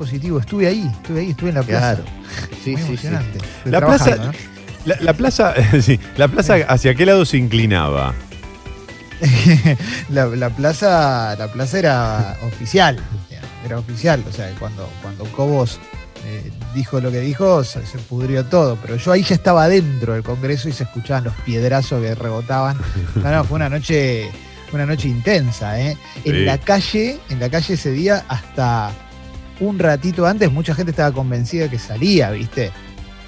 positivo. Estuve ahí, estuve ahí, estuve en la plaza. Claro. Sí, Muy sí, sí. emocionante. La plaza- ¿no? La, la plaza, sí, la plaza, ¿hacia qué lado se inclinaba? la, la plaza, la plaza era oficial, era oficial, o sea, cuando, cuando Cobos eh, dijo lo que dijo, se, se pudrió todo, pero yo ahí ya estaba dentro del Congreso y se escuchaban los piedrazos que rebotaban. No, no, fue una noche, una noche intensa, ¿eh? En Sí. la calle, en la calle ese día, hasta un ratito antes, mucha gente estaba convencida que salía, ¿viste?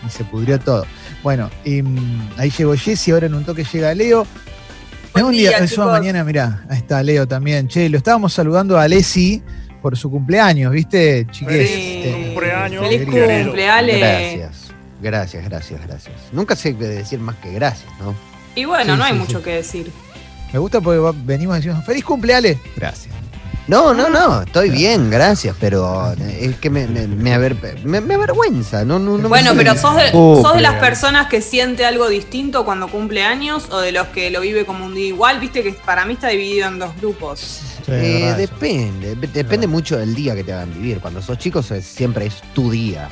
Y se pudrió todo. Bueno, em, ahí llegó Jesse, ahora en un toque llega Leo. Buen un día, día, mañana, mirá, ahí está Leo también. Che, lo estábamos saludando a Alessi por su cumpleaños, ¿viste? Sí. Este, Cumpleaños, Feliz cumple, Ale. Gracias. Gracias, gracias, gracias. Nunca sé decir más que gracias, ¿no? Y bueno, Sí, no hay sí, mucho sí. que decir. Me gusta porque venimos diciendo, feliz cumple, Ale. Gracias. No, no, no, estoy bien, gracias, pero es que me, me, me aver- me- me avergüenza, no, no, no Bueno, pero sos de, sos de las personas que siente algo distinto cuando cumple años o de los que lo vive como un día igual. Viste que para mí está dividido en dos grupos. Sí, Eh, depende, de- depende mucho del día que te hagan vivir. Cuando sos chico siempre es tu día.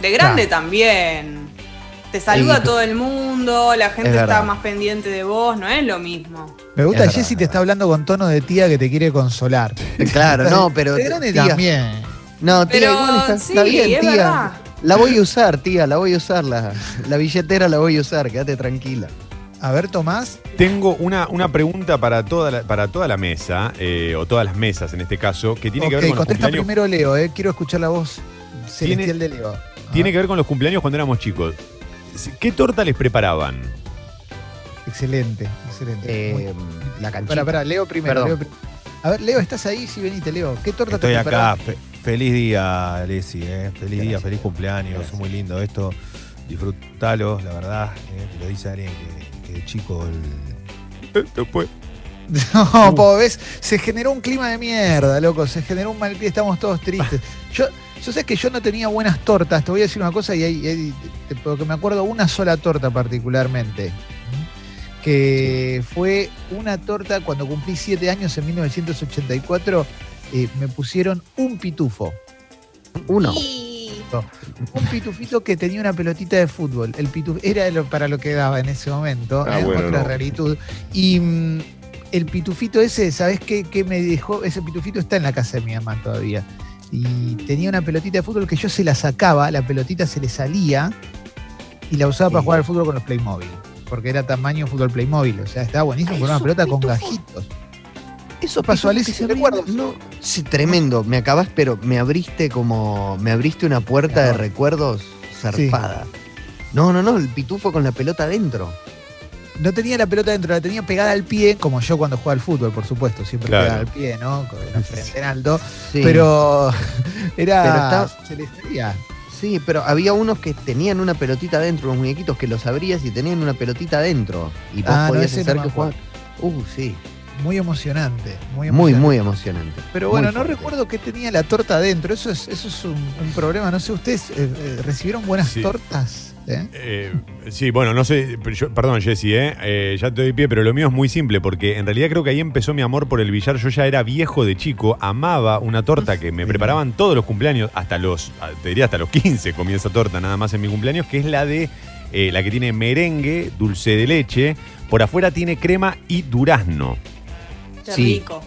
De grande Claro. también. Te saluda Sí. todo el mundo, la gente Es está verdad. más pendiente de vos, no es lo mismo. Me gusta, Es Jessy te es está hablando con tono de tía que te quiere consolar. Claro, no, pero De grande tía, también. no, tía, Pero igual está, sí, está bien, es tía. verdad. La voy a usar, tía, la voy a usar, la, la billetera la voy a usar, quédate tranquila. A ver, Tomás. Tengo una, una pregunta para toda la, para toda la mesa, eh, o todas las mesas en este caso, que tiene que ver con los contesta cumpleaños. primero Leo, eh. Quiero escuchar la voz celestial de Leo. Tiene que ver con los cumpleaños cuando éramos chicos. ¿Qué torta les preparaban? Excelente, excelente. Muy- Eh, la canchita. Pará, pará, Leo primero. Leo a ver, Leo, ¿estás ahí? Sí, venite, Leo. ¿Qué torta Estoy te acá. Fe- feliz día, Alessi. eh. Feliz día, feliz cumpleaños. Gracias. Muy lindo esto. Disfrutalo, la verdad. eh. Te lo dice alguien que, que de chico el- Después. No, po, ves, se generó un clima de mierda, loco, se generó un mal pie, estamos todos tristes. Yo, yo sé que yo no tenía buenas tortas, te voy a decir una cosa y hay, hay- porque me acuerdo una sola torta particularmente, que fue una torta cuando cumplí siete años en 1984, eh, me pusieron un pitufo, Uno. un pitufito que tenía una pelotita de fútbol, el pituf era lo- para lo que daba en ese momento, Ah, eh, bueno, otra no. Y mm, el pitufito ese, ¿sabes qué, qué me dejó? Ese pitufito está en la casa de mi mamá todavía. Y tenía una pelotita de fútbol que yo se la sacaba, la pelotita se le salía y la usaba para jugar al fútbol con los Playmobil. Porque era tamaño fútbol Playmobil. O sea, estaba buenísimo con una pelota con gajitos. Eso pasó, se ¿recuerdos? No, sí, tremendo. Me acabas, pero me abriste como. Me abriste una puerta de recuerdos zarpada. No, no, no, el pitufo con la pelota adentro. No tenía la pelota dentro, la tenía pegada al pie, como yo cuando jugaba al fútbol, por supuesto, siempre Claro. pegada al pie, ¿no? Con la frente en alto. Sí. Pero era. Pero está-. Sí, pero había unos que tenían una pelotita adentro, unos muñequitos que los abrías y tenían una pelotita adentro. Y vos Ah, podías hacer no me que jugar. Uh, sí. Muy emocionante. Muy, Muy, emocionante. muy emocionante. Pero Muy bueno, no fuerte. recuerdo qué tenía la torta adentro. Eso es, eso es un, un problema. No sé, ¿ustedes eh, eh, recibieron buenas Sí. tortas? ¿Eh? Eh, sí, bueno, no sé, yo- perdón Jesse, ¿eh? Eh, ya te doy pie, pero lo mío es muy simple, porque en realidad creo que ahí empezó mi amor por el billar. Yo ya era viejo de chico, amaba una torta que me preparaban todos los cumpleaños, hasta los, ah, te diría hasta los 15 comía esa torta nada más en mi cumpleaños, que es la de, eh, la que tiene merengue, dulce de leche, por afuera tiene crema y durazno. Qué Sí. rico.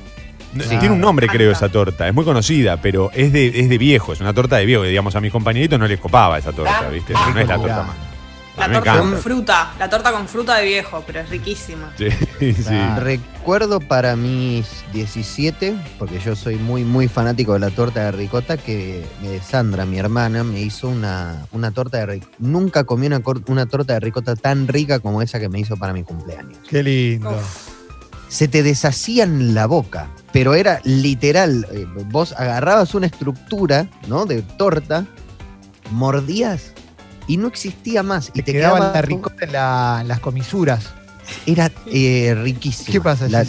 No, Sí. Tiene un nombre, creo, esa torta. Es muy conocida, pero es de, es de viejo. Es una torta de viejo. Digamos, a mis compañeritos no les copaba esa torta, ¿viste? No es la torta más. La torta con fruta. La torta con fruta de viejo, pero es riquísima. Sí, sí. Claro. Recuerdo para mis 17, porque yo soy muy, muy fanático de la torta de ricota, que Sandra, mi hermana, me hizo una, una torta de ricota. Nunca comí una, una torta de ricota tan rica como esa que me hizo para mi cumpleaños. Qué lindo. Uf. Se te deshacía en la boca, pero era literal. eh, vos agarrabas una estructura, ¿no? De torta, mordías y no existía más. Y Te, te, quedaba quedaba la ricota en, la- en las comisuras. Era eh, riquísimo. ¿Qué pasa, la-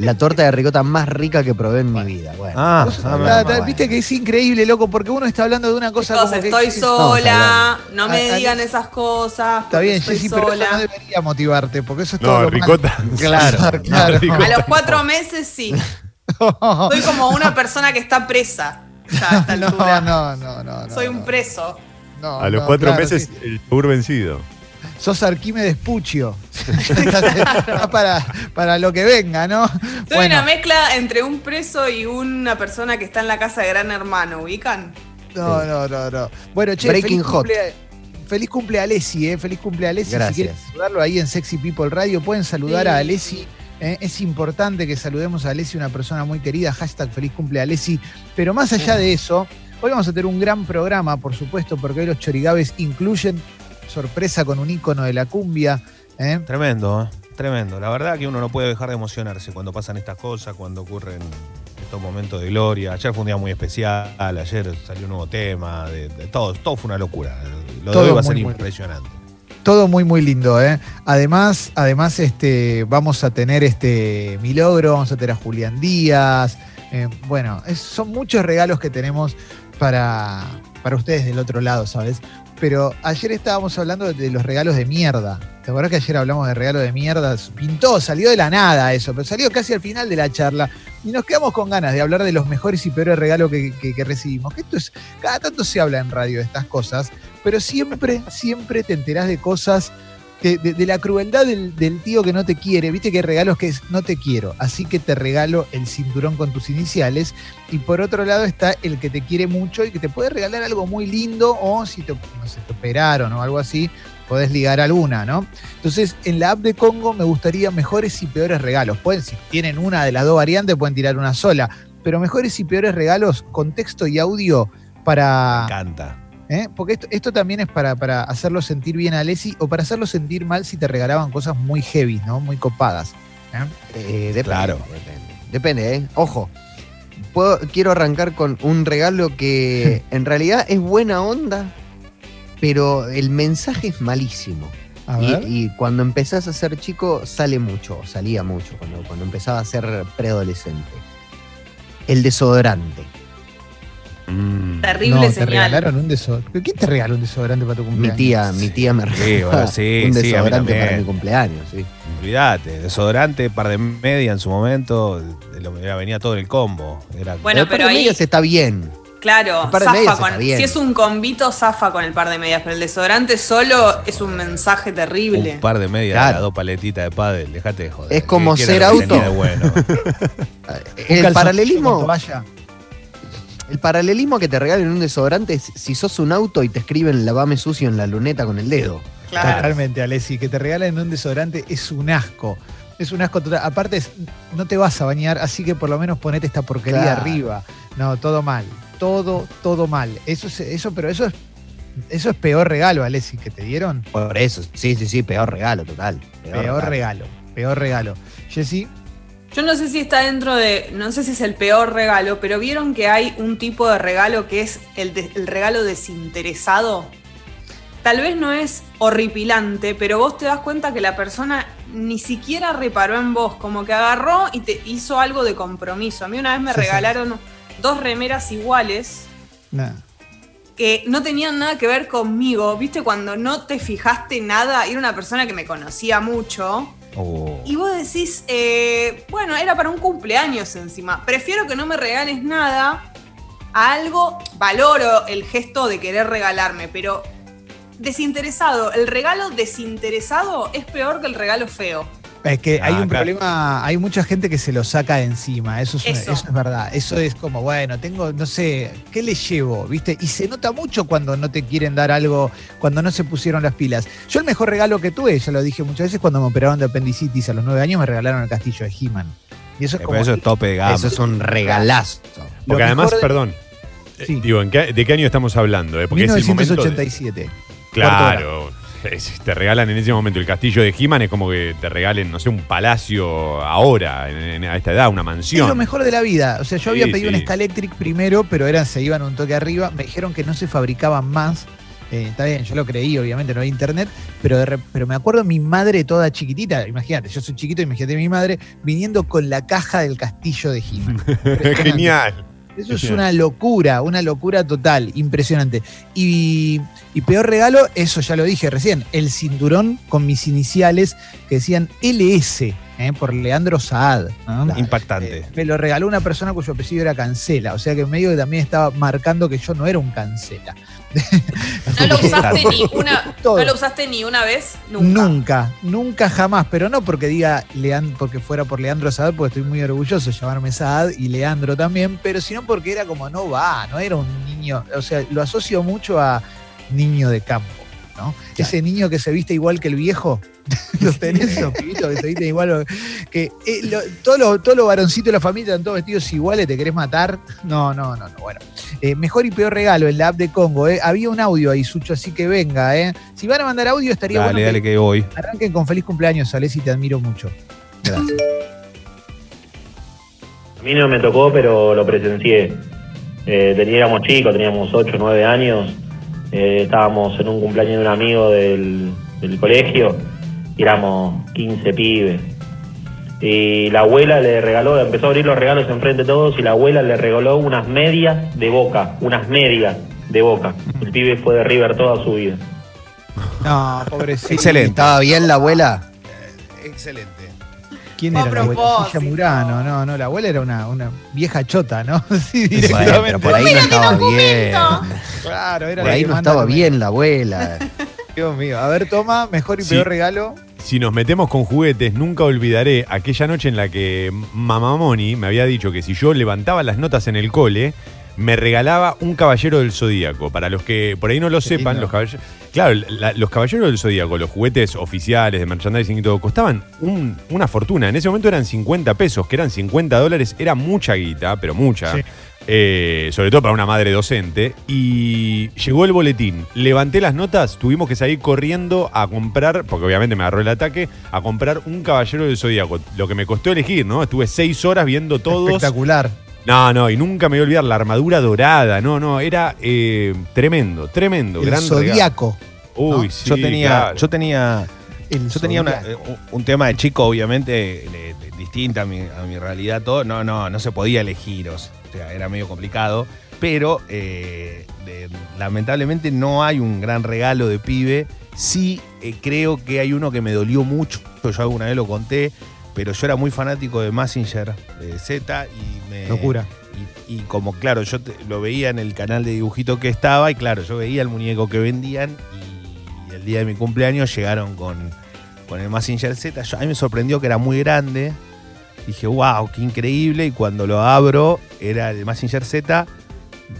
la torta de ricota más rica que probé en mi vida. Bueno, Ah, Vos- ah, Viste que es increíble, loco, porque uno está hablando de una cosa Chicos, como estoy sola, no me A- digan esas cosas. Está bien, Jessy, pero eso no sola. debería motivarte, porque eso es todo No, lo ricota. Claro, No, claro. ricota. A los cuatro meses sí. Soy como una persona que está presa. ya a esta No, altura. no, no, no. no, Soy un preso. No, A los no, cuatro claro, meses sí. el yogur vencido. Sos Arquímedes Puccio. Para, para lo que venga, ¿no? Soy Bueno. una mezcla entre un preso y una persona que está en la casa de Gran Hermano, ¿ubican? No, no, no, no. Bueno, che, Breaking feliz hot. cumple, feliz cumple a Alessi, ¿eh? Feliz cumple a Alessi. Si Gracias. quieren saludarlo ahí en Sexy People Radio, pueden saludar a. Alessi. ¿eh? Es importante que saludemos a Alessi, una persona muy querida. Hashtag feliz cumple a Alessi. Pero más allá de eso, hoy vamos a tener un gran programa, por supuesto, porque hoy los chorigabes incluyen sorpresa con un ícono de la cumbia. ¿eh? Tremendo, ¿eh? tremendo. La verdad que uno no puede dejar de emocionarse cuando pasan estas cosas, cuando ocurren estos momentos de gloria. Ayer fue un día muy especial, ayer salió un nuevo tema, de, de todo, todo fue una locura. Lo Todo de hoy va a ser impresionante. Todo muy, muy lindo, ¿eh? Además, además este, vamos a tener este Milogro, vamos a tener a Julián Díaz. eh, bueno, es- son muchos regalos que tenemos para, para ustedes del otro lado, ¿sabes? Pero ayer estábamos hablando de los regalos de mierda. ¿Te acuerdas que ayer hablamos de regalos de mierda? Pintó, salió de la nada eso, pero salió casi al final de la charla. Y nos quedamos con ganas de hablar de los mejores y peores regalos que, que- que recibimos. Que esto es, cada tanto se habla en radio de estas cosas, pero siempre, siempre te enterás de cosas, de, la crueldad del, tío que no te quiere. Viste que hay regalos que es no te quiero, así que te regalo el cinturón con tus iniciales. Y por otro lado está el que te quiere mucho y que te puede regalar algo muy lindo o si te, no te operaron o algo así, podés ligar alguna, ¿no? Entonces, en la app de Congo me gustaría mejores y peores regalos. Pueden, si tienen una de las dos variantes, pueden tirar una sola. Pero mejores y peores regalos con texto y audio para, Me encanta. ¿Eh? Porque esto, esto también es para, para hacerlo sentir bien a Leslie o para hacerlo sentir mal si te regalaban cosas muy heavy, ¿no? Muy copadas. ¿eh? Eh, depende, Claro. Depende, Depende, ¿eh? Ojo. Puedo- quiero arrancar con un regalo que en realidad es buena onda, pero el mensaje es malísimo. Y cuando empezás a ser chico, sale mucho, salía mucho, cuando, cuando empezaba a ser preadolescente. El desodorante. Mm. Terrible no, te señal. regalaron un desodorante. ¿Quién te regaló un desodorante para tu Mi cumpleaños? tía, mi tía me Sí, regaló bueno, sí, un sí, desodorante para mi cumpleaños, sí. Olvídate, desodorante, par de media en su momento, venía todo en el combo. Era Bueno, el par pero de ahí- medias está bien. Claro, El par de zafa medias con. está bien. Si es un combito, zafa con el par de medias, pero el desodorante solo es un mensaje terrible. un par de medias, Claro. las dos paletitas de pádel, dejate de joder. Es como ¿Qué- qué ser auto. bueno? El paralelismo, toalla. El paralelismo que te regalen un desodorante es si sos un auto y te escriben lavame sucio en la luneta con el dedo. Claro. Totalmente, Alessi. Que te regalen un desodorante es un asco. Es un asco total. Aparte, es- no te vas a bañar, así que por lo menos ponete esta porquería Claro. arriba. No, todo mal. Todo, todo mal. Eso es, eso, pero eso es, eso es peor regalo, Alessi, que te dieron. Por eso, sí, sí, sí, peor regalo, total. Peor, regalo. Peor regalo. Jessy, Yo no sé si está dentro de. No sé si es el peor regalo, pero vieron que hay un tipo de regalo que es el, de- el regalo desinteresado. Tal vez no es horripilante, pero vos te das cuenta que la persona ni siquiera reparó en vos, como que agarró y te hizo algo de compromiso. A mí una vez me Sí, sí. regalaron dos remeras iguales que no tenían nada que ver conmigo. ¿Viste? Cuando no te fijaste nada, era una persona que me conocía mucho. Oh. Y vos decís, eh, bueno, era para un cumpleaños encima. Prefiero que no me regales nada a algo, valoro el gesto de querer regalarme, pero desinteresado, el regalo desinteresado es peor que el regalo feo. Es que Ah, hay un claro. problema, hay mucha gente que se lo saca de encima, eso es, una- Eso. eso es verdad, eso es como, bueno, tengo, no sé, ¿qué le llevo? ¿Viste? Y se nota mucho cuando no te quieren dar algo, cuando no se pusieron las pilas. Yo el mejor regalo que tuve, ya lo dije muchas veces, cuando me operaron de apendicitis a los nueve años, me regalaron el castillo de He-Man. Y eso es Eh, como... eso es tope de gama. Eso es un regalazo. Porque además, de- perdón, eh, Sí. digo, ¿en qué- ¿de qué año estamos hablando? eh? Porque es el momento. de- 1987. Claro. es- te regalan en ese momento el castillo de He-Man, es como que te regalen, no sé, un palacio ahora, en- en- a esta edad, una Es mansión. lo mejor de la vida. O sea, yo había Sí, pedido sí. un Scalectric primero, pero eran, se iban un toque arriba. Me dijeron que no se fabricaban más. Eh, está bien, yo lo creí, obviamente, no había internet, pero, de re- pero me acuerdo mi madre toda chiquitita, imagínate, yo soy chiquito, imagínate mi madre, viniendo con la caja del castillo de He-Man. Impresionante. Genial. Eso es una locura, una locura total, impresionante. Y, y peor regalo, eso ya lo dije recién, el cinturón con mis iniciales que decían LS ¿eh? por Leandro Saad. ¿no? Impactante. Eh, me lo regaló una persona cuyo apellido era Cancela, o sea que medio que también estaba marcando que yo no era un Cancela. No lo usaste ni una, Todo. no lo usaste ni una vez, nunca. Nunca, nunca jamás, pero no porque diga Leand porque fuera por Leandro Saad, porque estoy muy orgulloso de llamarme Saad y Leandro también, pero sino porque era como no va, no era un niño, o sea, lo asocio mucho a niño de campo, ¿no? Ese niño que se viste igual que el viejo, los tenés esos pibitos que se visten igual, que eh, lo- todos los todos los varoncitos de la familia están todos vestidos iguales, ¿te querés matar? No, no, no, no, bueno. Eh, mejor y peor regalo en la app de Congo, ¿eh? Había un audio ahí, Sucho, así que venga, ¿eh? Si van a mandar audio estaría Dale, bueno dale que que voy. Arranquen con feliz cumpleaños, Alex, y te admiro mucho. Gracias. A mí no me tocó, pero lo presencié. Eh, teníamos chicos, teníamos 8 o 9 años. Eh, estábamos en un cumpleaños de un amigo del, del colegio y éramos 15 pibes. Y la abuela le regaló, empezó a abrir los regalos enfrente de todos y la abuela le regaló unas medias de boca, unas medias de boca. El pibe fue de River toda su vida. No, pobrecito. Excelente. ¿Estaba bien la abuela? Excelente. ¿Quién era la abuela? Silla Murano, no, no, la abuela era una, una vieja chota, ¿no? Sí, Bueno, directamente. pero por ahí no estaba bien. Claro, era Por ahí no estaba bien la abuela. Dios mío. A ver, toma, mejor y Sí. peor regalo. Si nos metemos con juguetes, nunca olvidaré aquella noche en la que Mamá Moni me había dicho que si yo levantaba las notas en el cole, me regalaba un caballero del zodíaco. Para los que por ahí no lo sepan, lindo. los caballeros. Claro, la- los caballeros del zodíaco, los juguetes oficiales de merchandising y todo, costaban un- una fortuna. En ese momento eran 50 pesos, que eran 50 dólares, era mucha guita, pero mucha. Sí. eh, sobre todo para una madre docente. Y llegó el boletín. Levanté las notas, tuvimos que salir corriendo a comprar, porque obviamente me agarró el ataque, a comprar un caballero del zodíaco. Lo que me costó elegir, ¿no? Estuve seis horas viendo todos. Espectacular. No, no, y nunca me voy a olvidar la armadura dorada. No, no, era eh, tremendo, tremendo. El gran regalo. zodíaco. Uy, ¿no? sí, yo tenía, claro. yo tenía, El yo tenía una- eh, un, tema de chico, obviamente, de- distinta a mi, a mi realidad, todo. No, no, no se podía elegir, o sea, era medio complicado. Pero eh, de- lamentablemente no hay un gran regalo de pibe. Sí eh, creo que hay uno que me dolió mucho. Yo alguna vez lo conté, pero yo era muy fanático de Massinger de Z y me. Locura. Y, y como, claro, yo te- lo veía en el canal de dibujito que estaba, y claro, yo veía el muñeco que vendían, y el día de mi cumpleaños llegaron con, con el Massinger Z. Yo- a mí me sorprendió que era muy grande. Dije, wow, qué increíble. Y cuando lo abro, era el Massinger Z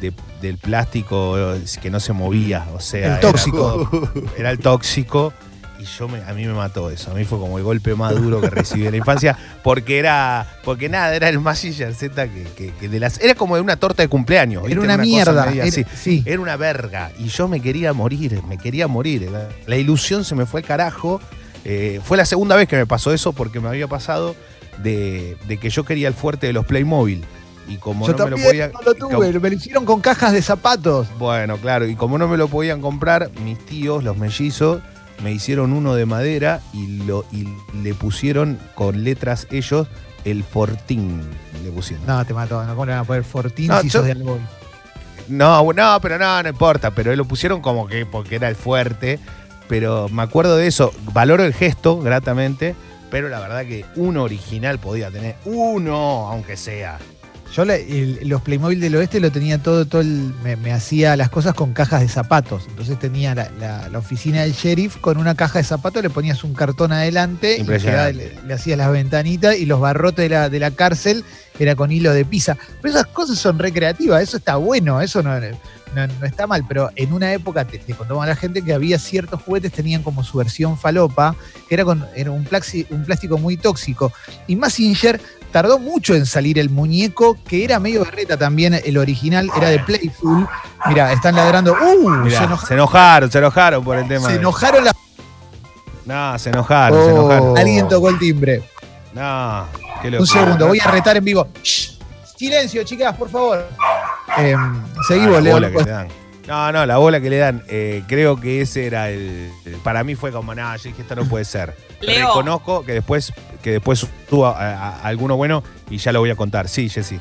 de- del plástico que no se movía. O sea, El era tóxico. todo- Era, el tóxico. Y yo me- a mí me mató eso. A mí fue como el golpe más duro que recibí en la infancia. Porque era. Porque nada, era el Massinger Z que, que- que de las. Era como de una torta de cumpleaños. Era una cosa mierda. media Era- así. sí. Era una verga. Y yo me quería morir, me quería morir. La, la ilusión se me fue al carajo. Eh, fue la segunda vez que me pasó eso porque me había pasado de, de que yo quería el fuerte de los Playmobil. Y como Yo no me lo también podía. no lo tuve, me lo hicieron con cajas de zapatos. Bueno, claro, y como no me lo podían comprar, mis tíos, los mellizos, me hicieron uno de madera y, lo, y le pusieron con letras ellos el Fortín. Le pusieron. No, te mató. ¿no? ¿Cómo le van a poner Fortín No, si yo- sos de algo? No, no, pero no, no importa. Pero lo pusieron como que porque era el fuerte. Pero me acuerdo de eso. Valoro el gesto, gratamente. Pero la verdad que uno original podía tener. Uno, aunque sea. Yo le- el- los Playmobil del oeste lo tenía todo, todo el- me, me hacía las cosas con cajas de zapatos. Entonces tenía la, la- la oficina del sheriff con una caja de zapatos, le ponías un cartón adelante y le hacías las ventanitas y los barrotes de la, de la cárcel era con hilo de pizza. Pero esas cosas son recreativas, eso está bueno, eso no, no- no está mal, pero en una época te, te contamos a la gente que había ciertos juguetes tenían como su versión falopa, que era con era un, plaxi- un plástico muy tóxico. Y Massinger tardó mucho en salir el muñeco, que era medio berreta también, el original era de Playful. Mira, están ladrando. ¡Uh! Mirá, se, se, enojaron, enojaron, se enojaron por el tema. se de- enojaron las- No, se enojaron, se Oh. enojaron. Alguien tocó el timbre. No, qué Un locura. segundo, voy a retar en vivo. Shh, Silencio, chicas, por favor. Eh, seguimos, Leo. No, no, la bola que le dan. eh, creo que ese era el, el- Para mí fue como, nada, yo dije, esto no puede ser. Leo. Reconozco que después, que después tuvo a, a- a alguno bueno y ya lo voy a contar. Sí, Jessy.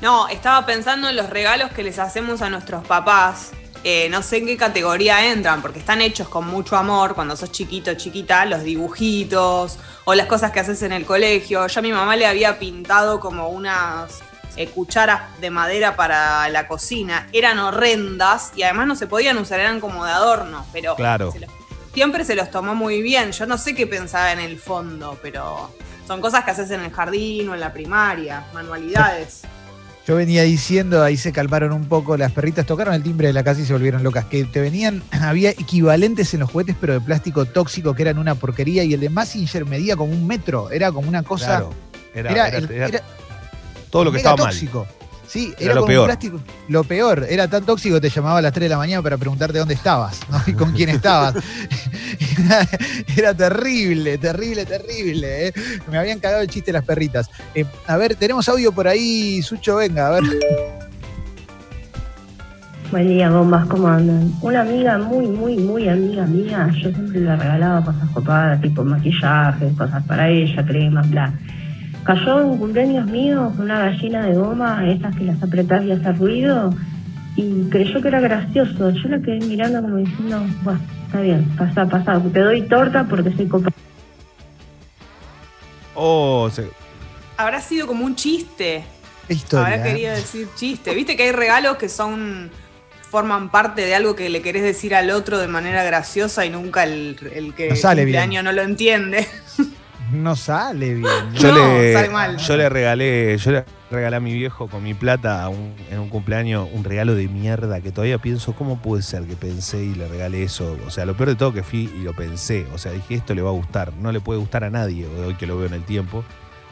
No, estaba pensando en los regalos que les hacemos a nuestros papás. Eh, no sé en qué categoría entran, porque están hechos con mucho amor cuando sos chiquito, chiquita, los dibujitos o las cosas que haces en el colegio. Yo a mi mamá le había pintado como unas eh, cucharas de madera para la cocina. Eran horrendas y además no se podían usar, eran como de adorno, pero Claro. se los- siempre se los tomó muy bien. Yo no sé qué pensaba en el fondo, pero son cosas que haces en el jardín o en la primaria, manualidades. Yo venía diciendo, ahí se calmaron un poco, las perritas tocaron el timbre de la casa y se volvieron locas. Que te venían, había equivalentes en los juguetes, pero de plástico tóxico, que eran una porquería, y el de Massinger medía como un metro. Era como una cosa. Claro. Era, era, era- el- era era todo lo que mega estaba mal. tóxico. Sí, Era era, lo como peor. un plástico. Lo peor, era tan tóxico que te llamaba a las 3 de la mañana para preguntarte dónde estabas ¿no? y con quién estabas. era, era terrible, terrible, terrible. ¿eh? Me habían cagado el chiste las perritas. Eh, a ver, tenemos audio por ahí, Sucho, venga, a ver. Buen día, bombas, ¿cómo andan? Una amiga muy, muy, muy amiga mía, yo siempre le regalaba cosas copadas, tipo maquillaje, cosas para ella, cremas, bla. Cayó en un cumpleaños mío con una gallina de goma, esas que las apretás y hace ruido, y creyó que era gracioso. Yo la quedé mirando como diciendo, bueno, está bien, pasa, pasa, te doy torta porque soy copada. Oh, se- Habrá sido como un chiste. Historia. Habrá ¿eh? querido decir chiste. Viste que hay regalos que son forman parte de algo que le querés decir al otro de manera graciosa y nunca el, el que No sale bien. año no lo entiende. No sale bien. yo, No, le, sale mal. yo le regalé, yo le regalé a mi viejo con mi plata a un- en un cumpleaños un regalo de mierda que todavía pienso, ¿cómo puede ser que pensé y le regalé eso? O sea, lo peor de todo que fui y lo pensé. O sea, dije, esto le va a gustar. No le puede gustar a nadie hoy que lo veo en el tiempo.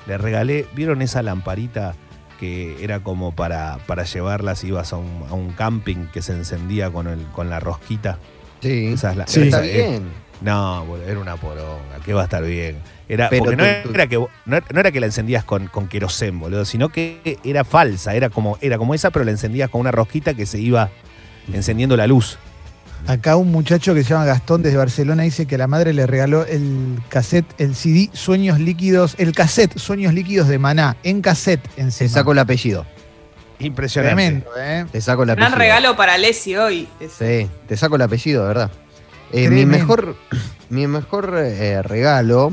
Le regalé, ¿vieron esa lamparita que era como para, para llevarla si ibas a un, a un camping que se encendía con, el, con la rosquita? Sí. Esa es la- Sí. Está bien. No, boludo, era una poronga, que va a estar bien. Era, Pero porque no tú- tú- era, que, no, era- no era que la encendías con, con querosén, boludo, sino que era falsa, era como, era como esa, pero la encendías con una rosquita que se iba encendiendo la luz. Acá un muchacho que se llama Gastón desde Barcelona dice que la madre le regaló el cassette, el CD Sueños Líquidos, el cassette Sueños Líquidos de Maná, en cassette Te encima. saco el apellido. Impresionante. Tremendo, ¿eh? Te saco el Gran apellido. regalo para Leslie hoy. ese. Sí, te saco el apellido, de verdad. Eh, mi mejor, mi mejor eh, regalo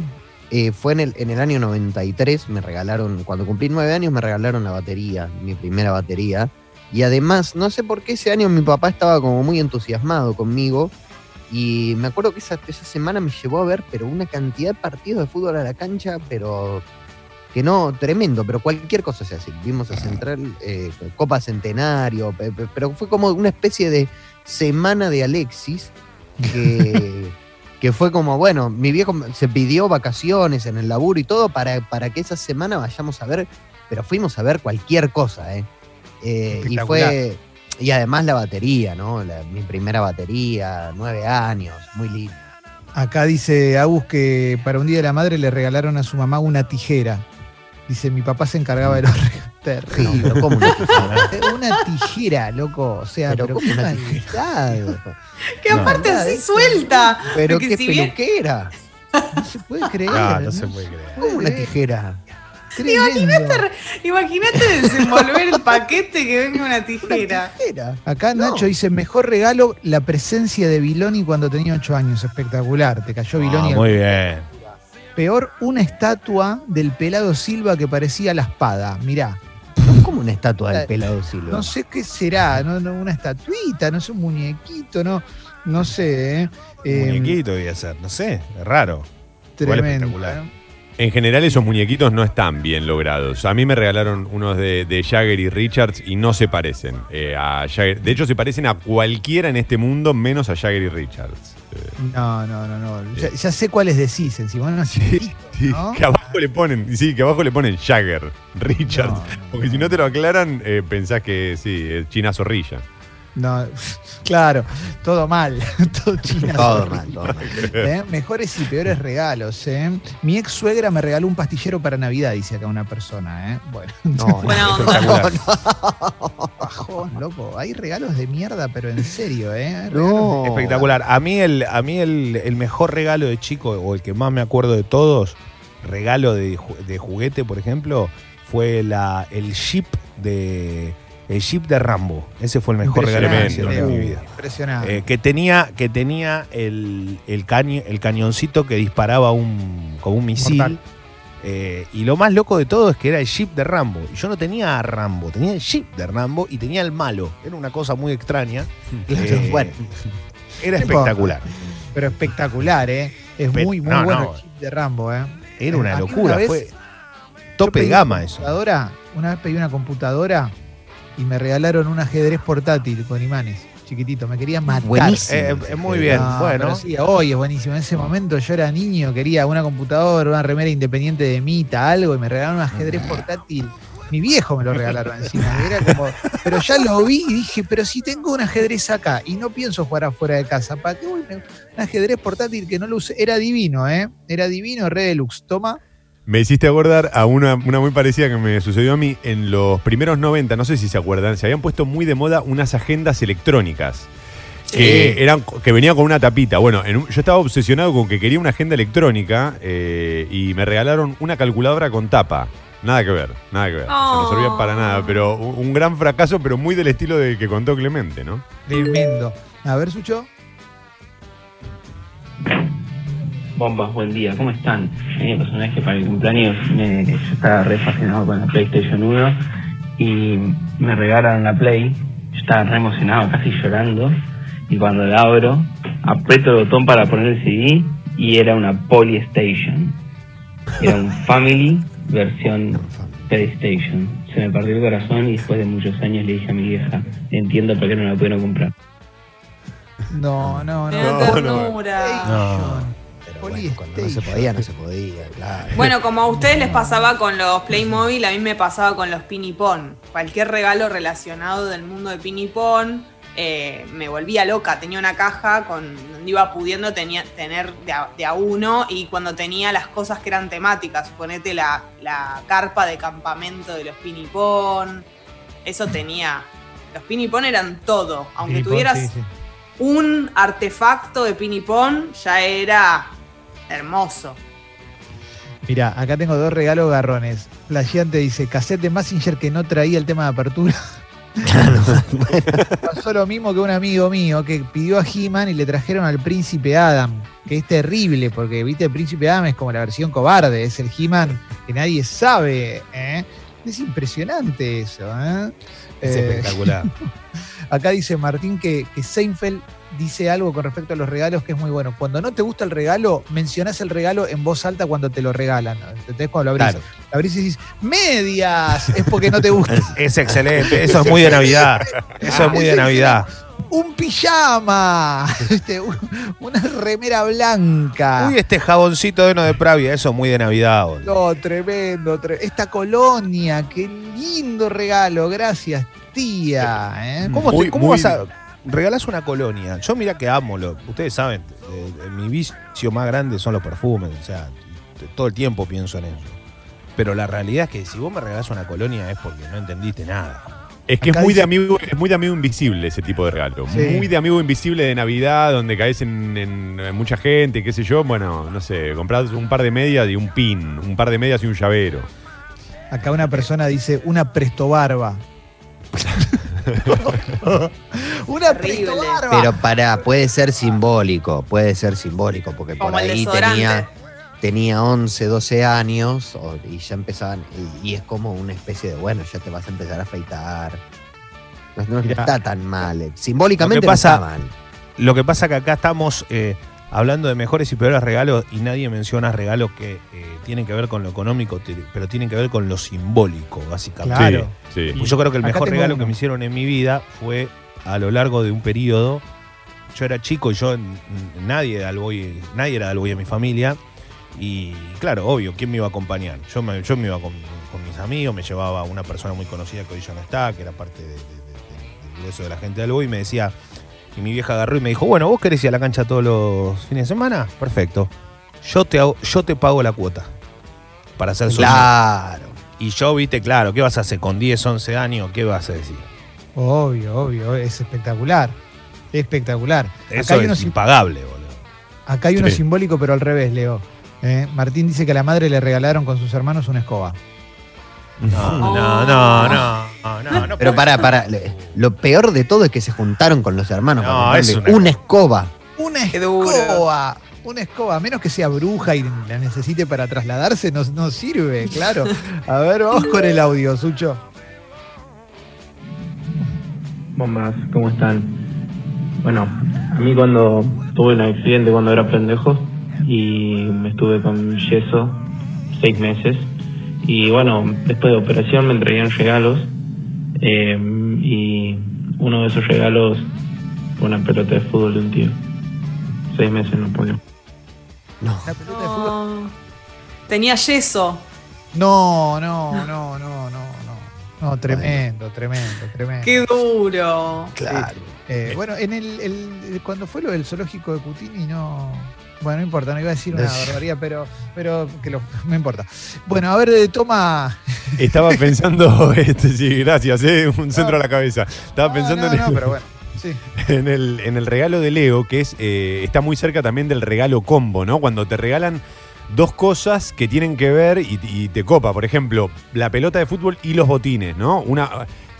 eh, fue en el, en el año 93. Me regalaron, cuando cumplí nueve años, me regalaron la batería, mi primera batería. Y además, no sé por qué ese año mi papá estaba como muy entusiasmado conmigo. Y me acuerdo que esa, esa semana me llevó a ver, pero una cantidad de partidos de fútbol a la cancha, pero que no, tremendo, pero cualquier cosa se hace. Vimos a Central, eh, Copa Centenario, pe- pe- pero fue como una especie de semana de Alexis que, que fue como, bueno, mi viejo se pidió vacaciones en el laburo y todo para, para que esa semana vayamos a ver, pero fuimos a ver cualquier cosa, ¿eh? Eh, y fue, y además la batería, ¿no? La- mi primera batería, nueve años, muy lindo. Acá dice Agus que para un día de la madre le regalaron a su mamá una tijera. Dice, mi papá se encargaba de los regalos. No, Terrible. pero ¿cómo una tijera? Una tijera, loco. O sea, Pero pero, ¿cómo qué una maldad. Que No. aparte así suelta. Pero qué si bien- peluquera. No se puede creer. Ah, no se puede creer. ¿Cómo una tijera? Imagínate desenvolver el paquete que venga una tijera. Tijera. Acá No. Nacho dice, mejor regalo, la presencia de Viloni cuando tenía ocho años. Espectacular. Te cayó Viloni. Ah, al- muy bien. Peor, una estatua del pelado Silva que parecía la espada. Mirá. Como una estatua del pelado Silva. No sé qué será, no, no, una estatuita, no sé, un muñequito, no, no sé, ¿eh? Eh, Muñequito debía ser, no sé, es raro. Igual Tremendo. espectacular. ¿eh? En general esos muñequitos no están bien logrados. A mí me regalaron unos de, de Jagger y Richards y no se parecen eh, a Jagger. De hecho se parecen a cualquiera en este mundo menos a Jagger y Richards. Eh, No, no, no, no. Ya, ya sé cuáles decís encima, no, sí, ¿no? Que abajo le ponen, sí, que abajo le ponen Jagger, Richards. No, Porque si no te lo aclaran, eh, pensás que sí, es China Zorrilla. No, claro, todo mal, todo china. Todo mal, todo mal. ¿Eh? Mejores y peores regalos, ¿eh? Mi ex suegra me regaló un pastillero para Navidad, dice acá una persona, ¿eh? Bueno, No, no, onda. no, no. bajón, loco. Hay regalos de mierda, pero en serio, ¿eh? No. Espectacular. A mí, el, a mí el, el mejor regalo de chico, o el que más me acuerdo de todos, regalo de, de juguete, por ejemplo, fue la, el Jeep de el Jeep de Rambo. Ese fue el mejor regalo que me hicieron en mi vida. Impresionante. Eh, que tenía, que tenía el, el, caño- el cañoncito que disparaba un, como un misil. Eh, y lo más loco de todo es que era el Jeep de Rambo. Y yo no tenía a Rambo, tenía el Jeep de Rambo y tenía el malo. Era una cosa muy extraña. Eh, Bueno, Era espectacular. Pero espectacular, ¿eh? Es Pe- muy, muy no, bueno no. el chip de Rambo, ¿eh? Era una locura. vez fue tope de gama eso. Una vez pedí una computadora y me regalaron un ajedrez portátil con imanes. Chiquitito, me quería matar. Buenísimo. Eh, eh, muy bien, No, bueno. sí, hoy es buenísimo. En ese momento yo era niño, quería una computadora, una remera independiente de Mita, algo, y me regalaron un ajedrez portátil. Mi viejo me lo regalaron encima. y Era como, pero ya lo vi y dije, pero si tengo un ajedrez acá y no pienso jugar afuera de casa, ¿para qué voy a un ajedrez portátil que no lo usé? Era divino, ¿eh? Era divino, Red Deluxe. Toma. Me hiciste acordar a una, una muy parecida que me sucedió a mí en los primeros 90, no sé si se acuerdan, se habían puesto muy de moda unas agendas electrónicas. Que, eran, que venía con una tapita. Bueno, en un- yo estaba obsesionado con que quería una agenda electrónica eh, y me regalaron una calculadora con tapa. Nada que ver, nada que ver. O sea, no Oh. servía para nada, pero un, un gran fracaso, pero muy del estilo del que contó Clemente, ¿no? Tremendo. A ver, Sucho. Bombas, buen día, ¿cómo están? Vez que para el cumpleaños me- yo estaba re fascinado con la PlayStation 1 y me regalan la Play. Yo estaba re emocionado, casi llorando. Y cuando la abro, aprieto el botón para poner el CD y era una Polystation. Era un Family versión PlayStation. Se me partió el corazón y después de muchos años le dije a mi vieja, entiendo por qué no la pudieron comprar. No, no, no. no. No. Bueno, cuando no se podía, no se podía, claro. Bueno, como a ustedes les pasaba con los Playmobil, a mí me pasaba con los Pinipón. Cualquier regalo relacionado del mundo de Pinipón, eh, me volvía loca. Tenía una caja con donde iba pudiendo tenía, tener de a, de a uno y cuando tenía las cosas que eran temáticas, ponete la, la carpa de campamento de los Pinipón, eso tenía. Los Pinipón eran todo. Aunque Pinipón, tuvieras sí, sí. un artefacto de Pinipón, ya era hermoso. Mira, acá tengo dos regalos garrones. Flasheante dice, cassette de Messenger que no traía el tema de apertura. Pasó lo mismo que un amigo mío que pidió a He-Man y le trajeron al príncipe Adam, que es terrible, porque viste, el príncipe Adam es como la versión cobarde, es el He-Man que nadie sabe. ¿eh? Es impresionante eso. ¿eh? Es Eh, espectacular. Acá dice Martín que, que Seinfeld dice algo con respecto a los regalos que es muy bueno. Cuando no te gusta el regalo, mencionás el regalo en voz alta cuando te lo regalan. ¿Entendés? Cuando lo abrís. Claro. Lo abrís y decís, medias, es porque no te gusta. Es excelente, eso es muy de Navidad. Eso es muy de Navidad. Un pijama, este, un- una remera blanca. Uy, este jaboncito de uno de Pravia, eso es muy de Navidad. boludo. No, tremendo, tre- Esta colonia, qué lindo regalo, gracias, tía. ¿eh? ¿Cómo, te- Muy- cómo muy- vas a.? Regalás una colonia. Yo mira que amo, lo, ustedes saben, eh, eh, mi vicio más grande son los perfumes, o sea, todo el tiempo pienso en eso. Pero la realidad es que si vos me regalás una colonia es porque no entendiste nada. Es que es muy, de amigo, es muy de amigo invisible ese tipo de regalo. Sí. Muy de amigo invisible de Navidad, donde caes en, en- en mucha gente, qué sé yo. Bueno, no sé, compras un par de medias y un pin, un par de medias y un llavero. Acá una persona dice una prestobarba. una prestobarba. Pero para, puede ser simbólico, puede ser simbólico, porque Como por el ahí desodorante. tenía, tenía 11, 12 años o- y ya empezaban, y, y es como una especie de, bueno, ya te vas a empezar a afeitar. No, no Mirá. está tan mal, simbólicamente Lo que no pasa- está mal. Lo que pasa que acá estamos eh, hablando de mejores y peores regalos y nadie menciona regalos que eh, tienen que ver con lo económico, pero tienen que ver con lo simbólico, básicamente. Claro. Sí, sí. Pues yo creo que el Acá mejor regalo uno. que me hicieron en mi vida fue a lo largo de un periodo. Yo era chico y yo nadie de Alboy, nadie era de Alboy en mi familia. Y claro, obvio, ¿quién me iba a acompañar? Yo me, yo me iba con, con mis amigos, me llevaba una persona muy conocida que hoy ya no está, que era parte de- de- de- del grueso de la gente de Alboy, y me decía, y mi vieja agarró y me dijo, bueno, ¿vos querés ir a la cancha todos los fines de semana? Perfecto. Yo te, hago- yo te pago la cuota para hacer socio. Claro. Y yo, viste, claro, ¿qué vas a hacer con 10, 11 años? ¿Qué vas a decir? Obvio, obvio, es espectacular. Espectacular. Acá Eso hay, es uno, impagable, boludo. acá hay uno Sí. simbólico, pero al revés, Leo. Eh, Martín dice que a la madre le regalaron con sus hermanos una escoba. No, no, no, no. No, no, no. Pero para, para. Lo peor de todo es que se juntaron con los hermanos No, para es una- una escoba. Una escoba. Una escoba, a menos que sea bruja y la necesite para trasladarse, no, no sirve, claro. A ver, vamos con el audio, Sucho. Bombas, ¿cómo están? Bueno, a mí cuando tuve un accidente cuando era pendejo y me estuve con yeso seis meses y bueno, después de operación me entreguían regalos eh, y uno de esos regalos fue una pelota de fútbol de un tío. Seis meses no puedo. No. La pelota de fútbol. No. Tenía yeso. No, no, no, no, no, no. No, tremendo, tremendo, tremendo. Qué duro. Claro. Eh, bueno, en el, el- cuando fue lo del zoológico de Cutini, no. Bueno, no importa, no iba a decir una barbaridad, pero, pero que lo, no importa. Bueno, a ver, eh, toma. Estaba pensando, este, sí, gracias, eh, un centro a la cabeza. Estaba No, pensando no, en, no, el, pero bueno, sí. en, el, en el regalo de Leo, que es eh, está muy cerca también del regalo combo, ¿no? Cuando te regalan dos cosas que tienen que ver y, y te copa. Por ejemplo, la pelota de fútbol y los botines, ¿no? Una,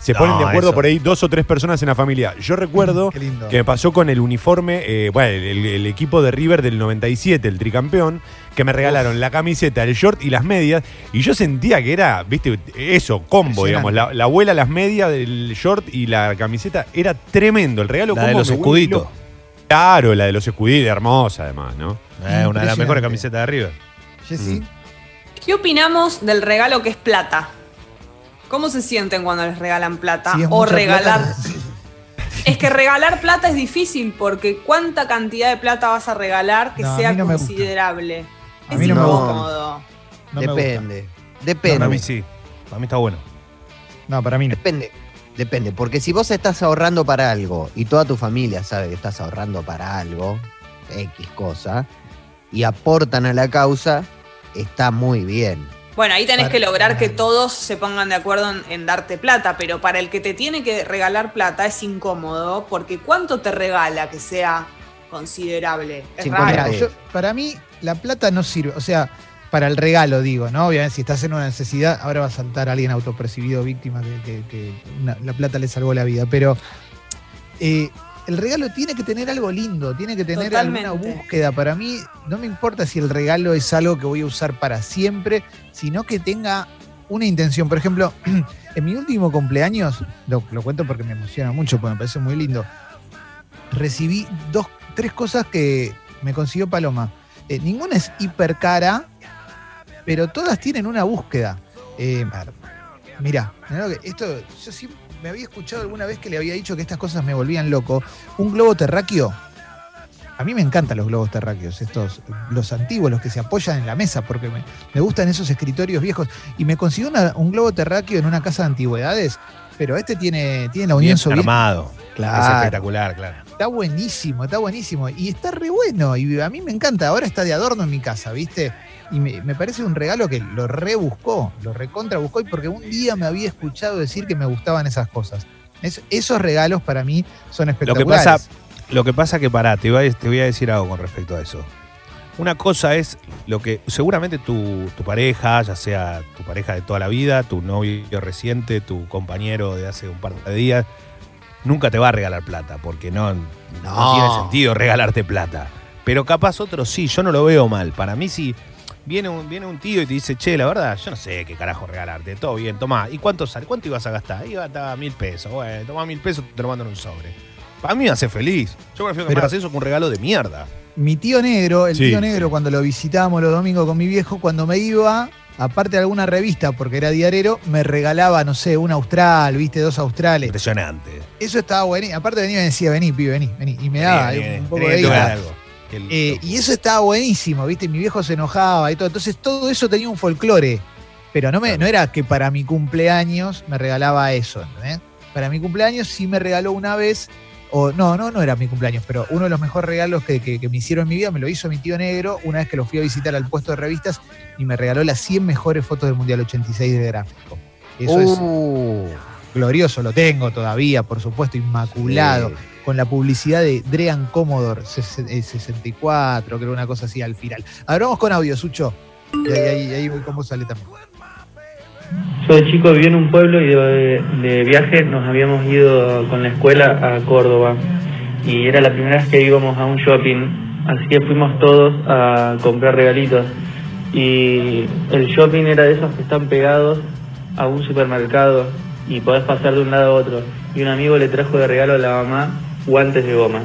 se No, ponen de acuerdo eso. por ahí dos o tres personas en la familia. Yo recuerdo que me pasó con el uniforme, eh, bueno, el, el equipo de River del 97, el tricampeón, que me regalaron la camiseta, el short y las medias, y yo sentía que era, viste, eso, combo, digamos, la, la abuela, las medias, el short y la camiseta, era tremendo, el regalo La de combo los escuditos. Claro, la de los escuditos, hermosa además, ¿no? Eh, una de las mejores camisetas de River. Jessy. ¿Qué opinamos del regalo que es plata? ¿Cómo se sienten cuando les regalan plata? O regalar. plata, Es que regalar plata es difícil porque ¿cuánta cantidad de plata vas a regalar que No, sea no considerable? A es mí no me gusta. incómodo. no me gusta. Depende. Depende. Para mí sí. Para mí está bueno. No, para mí no. Depende. Depende. Porque si vos estás ahorrando para algo y toda tu familia sabe que estás ahorrando para algo, X cosa, y aportan a la causa, está muy bien. Bueno, ahí tenés Para- que lograr que todos se pongan de acuerdo en, en darte plata, pero para el que te tiene que regalar plata es incómodo porque ¿cuánto te regala que sea considerable? Es 50 raro. Yo- para mí la plata no sirve, o sea, para el regalo digo, ¿no? Obviamente si estás en una necesidad, ahora va a saltar alguien autopercibido víctima que, que- que una- la plata le salvó la vida, pero eh, el regalo tiene que tener algo lindo, tiene que tener alguna Totalmente. búsqueda. Para mí no me importa si el regalo es algo que voy a usar para siempre, sino que tenga una intención. Por ejemplo, en mi último cumpleaños, lo, lo cuento porque me emociona mucho, porque me parece muy lindo, recibí dos, tres cosas que me consiguió Paloma. Eh, ninguna es hiper cara, pero todas tienen una búsqueda. Eh, mirá, esto, yo sí me había escuchado alguna vez que le había dicho que estas cosas me volvían loco. Un globo terráqueo. A mí me encantan los globos terráqueos, estos, los antiguos, los que se apoyan en la mesa, porque me, me gustan esos escritorios viejos. Y me consiguió una- un globo terráqueo en una casa de antigüedades, pero este tiene, tiene la Unión Bien Soviética. armado. Es Claro. espectacular, claro. Está buenísimo, está buenísimo. Y está re bueno. Y a mí me encanta. Ahora está de adorno en mi casa, ¿viste? Y me, me parece un regalo que lo rebuscó, lo recontra buscó. Y porque un día me había escuchado decir que me gustaban esas cosas. Es- esos regalos para mí son Lo que espectaculares. pasa, lo que pasa que pará, te, iba a- te voy a decir algo con respecto a eso. Una cosa es lo que seguramente tu, tu pareja, ya sea tu pareja de toda la vida, tu novio reciente, tu compañero de hace un par de días, nunca te va a regalar plata, porque no, no. No. tiene sentido regalarte plata. Pero capaz otro sí, yo no lo veo mal. Para mí sí. Viene un, viene un tío y te dice, che, la verdad, yo no sé qué carajo regalarte, todo bien, tomá. ¿Y cuánto sale? ¿Cuánto ibas a gastar? Iba a gastar mil pesos. Bueno, tomá mil pesos, te lo mando en un sobre. Para mí me hace feliz. Yo prefiero que Pero- me hagas eso que un regalo de mierda. Mi tío negro, el Sí, tío negro, cuando lo visitábamos los domingos con mi viejo, cuando me iba, aparte de alguna revista, porque era diarero, me regalaba, no sé, un austral, viste, dos australes. Impresionante. Eso estaba buenísimo. Aparte venía y me decía, vení, pibe, vení, vení. Y me daba Vení, un poco vení, de a algo. Eh, y eso estaba buenísimo, ¿viste? Mi viejo se enojaba y todo. Entonces todo eso tenía un folclore. Pero no, me, Claro. no era que para mi cumpleaños me regalaba eso, ¿entendés? Para mi cumpleaños sí me regaló una vez, o no, no, no era mi cumpleaños, pero uno de los mejores regalos que, que- que me hicieron en mi vida me lo hizo mi tío negro una vez que lo fui a visitar al puesto de revistas y me regaló las 100 mejores fotos del Mundial 86 de gráfico. Eso es Uh, glorioso, lo tengo todavía, por supuesto, inmaculado sí. Con la publicidad de Drean Commodore ses- eh, 64, creo una cosa así al final. A ver, vamos con audio, Sucho. Y ahí, ahí, ahí voy con también. Yo de chico viví en un pueblo y de, de viaje nos habíamos ido con la escuela a Córdoba y era la primera vez que íbamos a un shopping, así que fuimos todos a comprar regalitos y el shopping era de esos que están pegados a un supermercado y podés pasar de un lado a otro y un amigo le trajo de regalo a la mamá guantes de goma.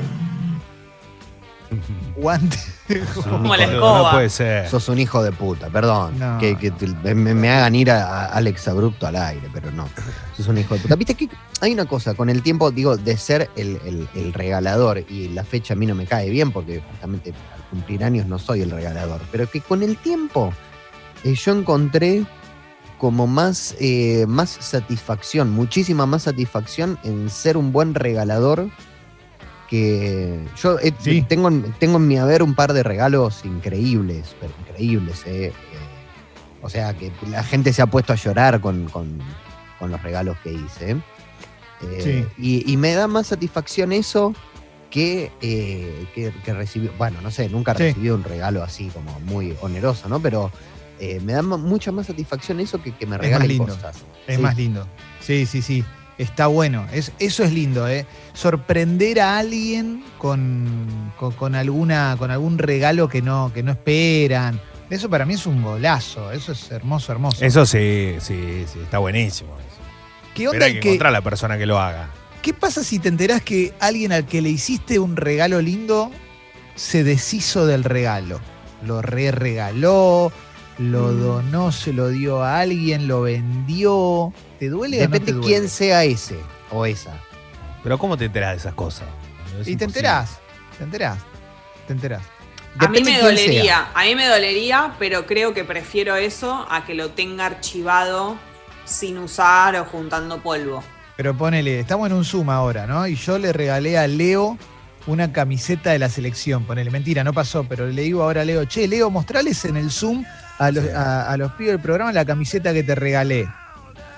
Guante. Como la escoba. no puede ser. Sos un hijo de puta, perdón. No. Que, que te- me, me hagan ir a, a Alex Abrupto al aire, pero no. Sos un hijo de puta. Viste que hay una cosa, con el tiempo, digo, de ser el, el- el regalador, y la fecha a mí no me cae bien, porque justamente al cumplir años no soy el regalador, pero que con el tiempo eh, yo encontré como más, eh, más satisfacción, muchísima más satisfacción en ser un buen regalador que yo eh, Sí. tengo, en- tengo en mi haber un par de regalos increíbles, pero increíbles. eh, eh, o sea, que la gente se ha puesto a llorar con, con- con los regalos que hice. Eh, y, y me da más satisfacción eso que, que, que recibir, bueno, no sé, nunca he Sí. recibido un regalo así como muy oneroso, ¿no? Pero me da mucha más satisfacción eso que que me más regalen lindo. cosas. Es Sí. más lindo. Sí, sí, sí. Está bueno. Es, eso es lindo, ¿eh? Sorprender a alguien con, con, con alguna, con algún regalo que no, que no esperan. Eso para mí es un golazo. Eso es hermoso, hermoso. Eso sí, sí, sí, está buenísimo. ¿Qué Pero onda hay que que, encontrar a la persona que lo haga. ¿Qué pasa si te enterás que alguien al que le hiciste un regalo lindo se deshizo del regalo? Lo re regaló, lo donó, se lo dio a alguien, lo vendió. ¿Te duele o no Depende te duele? quién sea ese o esa. Pero ¿cómo te enteras de esas cosas? Es Y te enterás, te enterás, te enterás. A mí me sea. dolería, a mí me dolería, pero creo que prefiero eso a que lo tenga archivado sin usar o juntando polvo. Pero ponele, estamos en un Zoom ahora, ¿no? Y yo le regalé a Leo una camiseta de la selección. Ponele, mentira, no pasó, pero le digo ahora a Leo, che, Leo, mostrales en el Zoom a los, a, a los pibes del programa la camiseta que te regalé.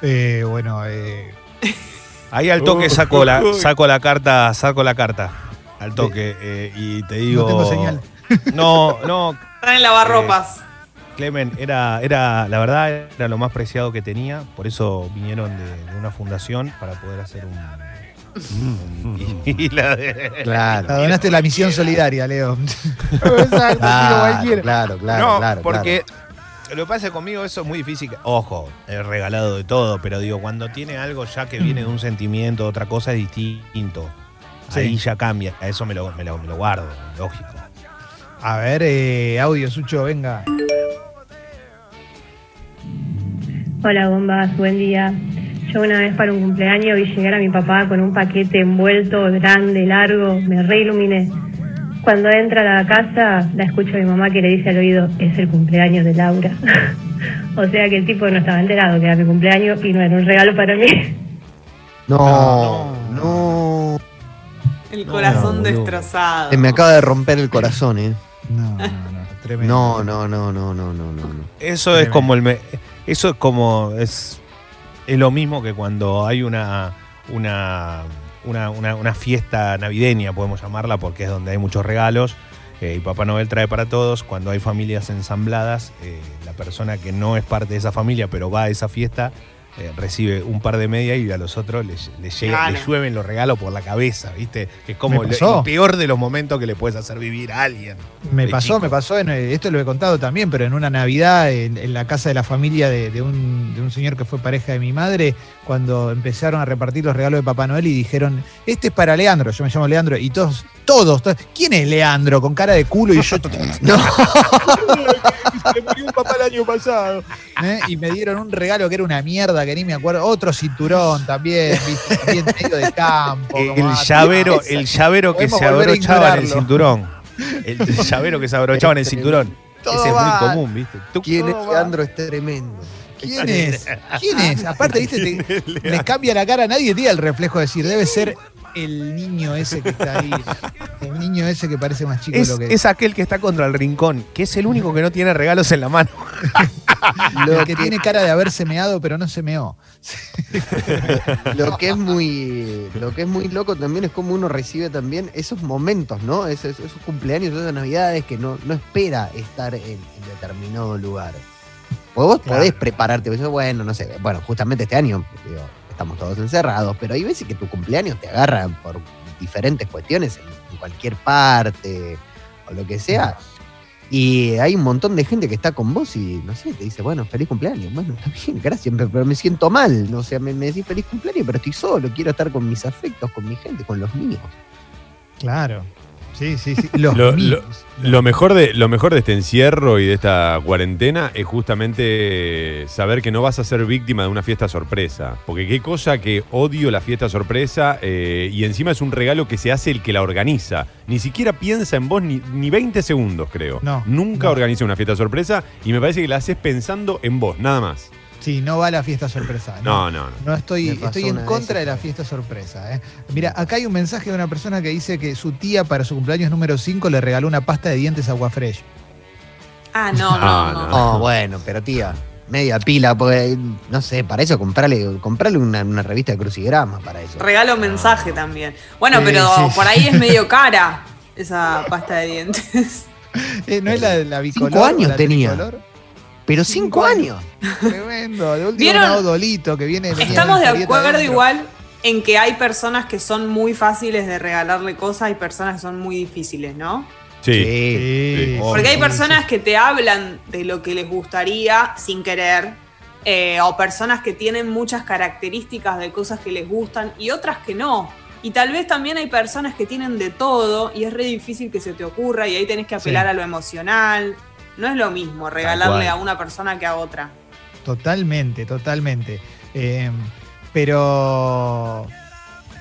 Eh, bueno, eh, Ahí al toque saco la, saco la carta, saco la carta. Al toque. eh, y te digo. no tengo señal. No, no, Están en lavarropas. Clemen, era, era, la verdad, era lo más preciado que tenía. Por eso vinieron de, de una fundación para poder hacer un. un- y la de- Claro. La donaste la misión solidaria, Leo. Claro, claro, claro, no, claro, porque lo que pasa conmigo eso es muy difícil. Ojo, he regalado de todo, pero digo, cuando tiene algo ya que viene de un sentimiento, otra cosa es distinto. Sí. Ahí ya cambia, eso me lo, me lo, me lo guardo, lógico. A ver, eh, audio, Sucho, venga. Hola bombas, buen día. Yo una vez para un cumpleaños vi llegar a mi papá con un paquete envuelto, grande, largo, me reiluminé. Cuando entra a la casa, la escucho a mi mamá que le dice al oído, es el cumpleaños de Laura. o sea que el tipo no estaba enterado que era mi cumpleaños y no era un regalo para mí. No, no. El corazón boludo. destrozado. Se me acaba de romper el corazón, ¿eh? No, no, no, tremendo. No, no, no, no, no, no, no. no. Eso es como el me- eso es como es, es lo mismo que cuando hay una una, una, una- fiesta navideña, podemos llamarla, porque es donde hay muchos regalos. eh, y Papá Noel trae para todos. Cuando hay familias ensambladas, eh, la persona que no es parte de esa familia, pero va a esa fiesta, eh, recibe un par de medias y a los otros les, les llega, Claro. les llueven los regalos por la cabeza, ¿viste? Es como el, peor de los momentos que le puedes hacer vivir a alguien. Me pasó, chico. me pasó, en, eh, esto lo he contado también, pero en una Navidad en, en la casa de la familia de, de un, de un señor que fue pareja de mi madre, cuando empezaron a repartir los regalos de Papá Noel y dijeron, este es para Leandro, yo me llamo Leandro, y todos, todos, todos, ¿quién es Leandro? Con cara de culo y yo, no, se le murió un papá el año pasado. ¿Eh? Y me dieron un regalo que era una mierda, que ni me acuerdo, otro cinturón también, ¿viste? también medio de campo. El como, ah, llavero, el llavero que se abrochaba en el cinturón. El llavero que se abrochaba en el cinturón. Todo Ese es muy común, ¿viste? Tú- ¿Quién es. Leandro? Es tremendo. ¿Quién es? ¿Quién es? Aparte, viste, te- les cambia la cara, nadie tiene el reflejo de decir, debe ser el niño ese que está ahí. El niño ese que parece más chico de Es, lo que es aquel que está contra el rincón, que es el único que no tiene regalos en la mano. El que tiene cara de haberse meado, pero no se meó. Lo que es muy, lo que es muy loco también es como uno recibe también esos momentos, ¿no? Esos, esos cumpleaños, esas navidades que no, no espera estar en, en determinado lugar. O vos Claro. podés prepararte, pues, bueno, no sé, bueno, justamente este año digo, estamos todos encerrados, pero hay veces que tu cumpleaños te agarra por diferentes cuestiones en, cualquier parte o lo que sea. Y hay un montón de gente que está con vos y, no sé, te dice, bueno, feliz cumpleaños. Bueno, está bien, gracias, pero me siento mal. O sea, me, me decís feliz cumpleaños, pero estoy solo, quiero estar con mis afectos, con mi gente, con los míos. Claro. Sí, sí, sí. Los Lo- lo- mejor, de, lo mejor de este encierro y de esta cuarentena es justamente saber que no vas a ser víctima de una fiesta sorpresa. Porque qué cosa que odio la fiesta sorpresa eh, y encima es un regalo que se hace el que la organiza. Ni siquiera piensa en vos ni, ni 20 segundos, creo. No, Nunca no. organiza una fiesta sorpresa y me parece que la haces pensando en vos, nada más. Sí, no va a la fiesta sorpresa. No, no, no. No estoy, estoy en contra de la fiesta sorpresa. ¿eh? Mira, acá hay un mensaje de una persona que dice que su tía para su cumpleaños número 5 le regaló una pasta de dientes Fresh. Ah, no, no, Ah, no. no. Oh, bueno, pero tía, media pila, porque, no sé, para eso comprarle, comprarle una, una revista de crucigrama para eso. Regalo mensaje también. Bueno, Sí, pero sí, por sí. ahí es medio cara esa pasta de dientes. Eh, ¿No es la, la bicolor? Cinco años la tenía. tricolor? Pero Cinco cinco años. Tremendo. De último ¿Vieron? un odolito que viene. Estamos de acuerdo adentro. igual en que hay personas que son muy fáciles de regalarle cosas y personas que son muy difíciles, ¿no? Sí. Sí. Sí, Porque hay personas que te hablan de lo que les gustaría sin querer, eh, o personas que tienen muchas características de cosas que les gustan y otras que no. Y tal vez también hay personas que tienen de todo y es re difícil que se te ocurra y ahí tenés que apelar Sí. a lo emocional. No es lo mismo regalarle a una persona que a otra. Totalmente, totalmente. Eh, pero.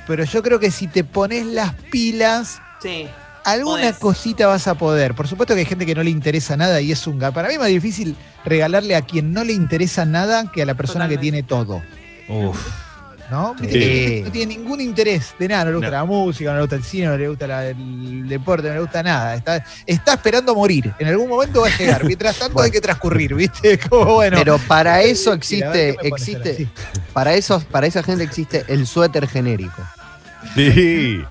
Pero yo creo que si te pones las pilas, Sí. alguna Podés. cosita vas a poder. Por supuesto que hay gente que no le interesa nada y es un ga- Para mí es más difícil regalarle a quien no le interesa nada que a la persona que tiene todo. Uf. ¿No? Sí. Viste que no tiene ningún interés de nada, no le gusta No. la música, no le gusta el cine, no le gusta la- el deporte, no le gusta nada. Está, está esperando morir. En algún momento va a llegar. Mientras tanto Bueno. hay que transcurrir, ¿viste? Como bueno. Pero para eso existe, existe, para eso, para esa gente existe el suéter genérico. Sí.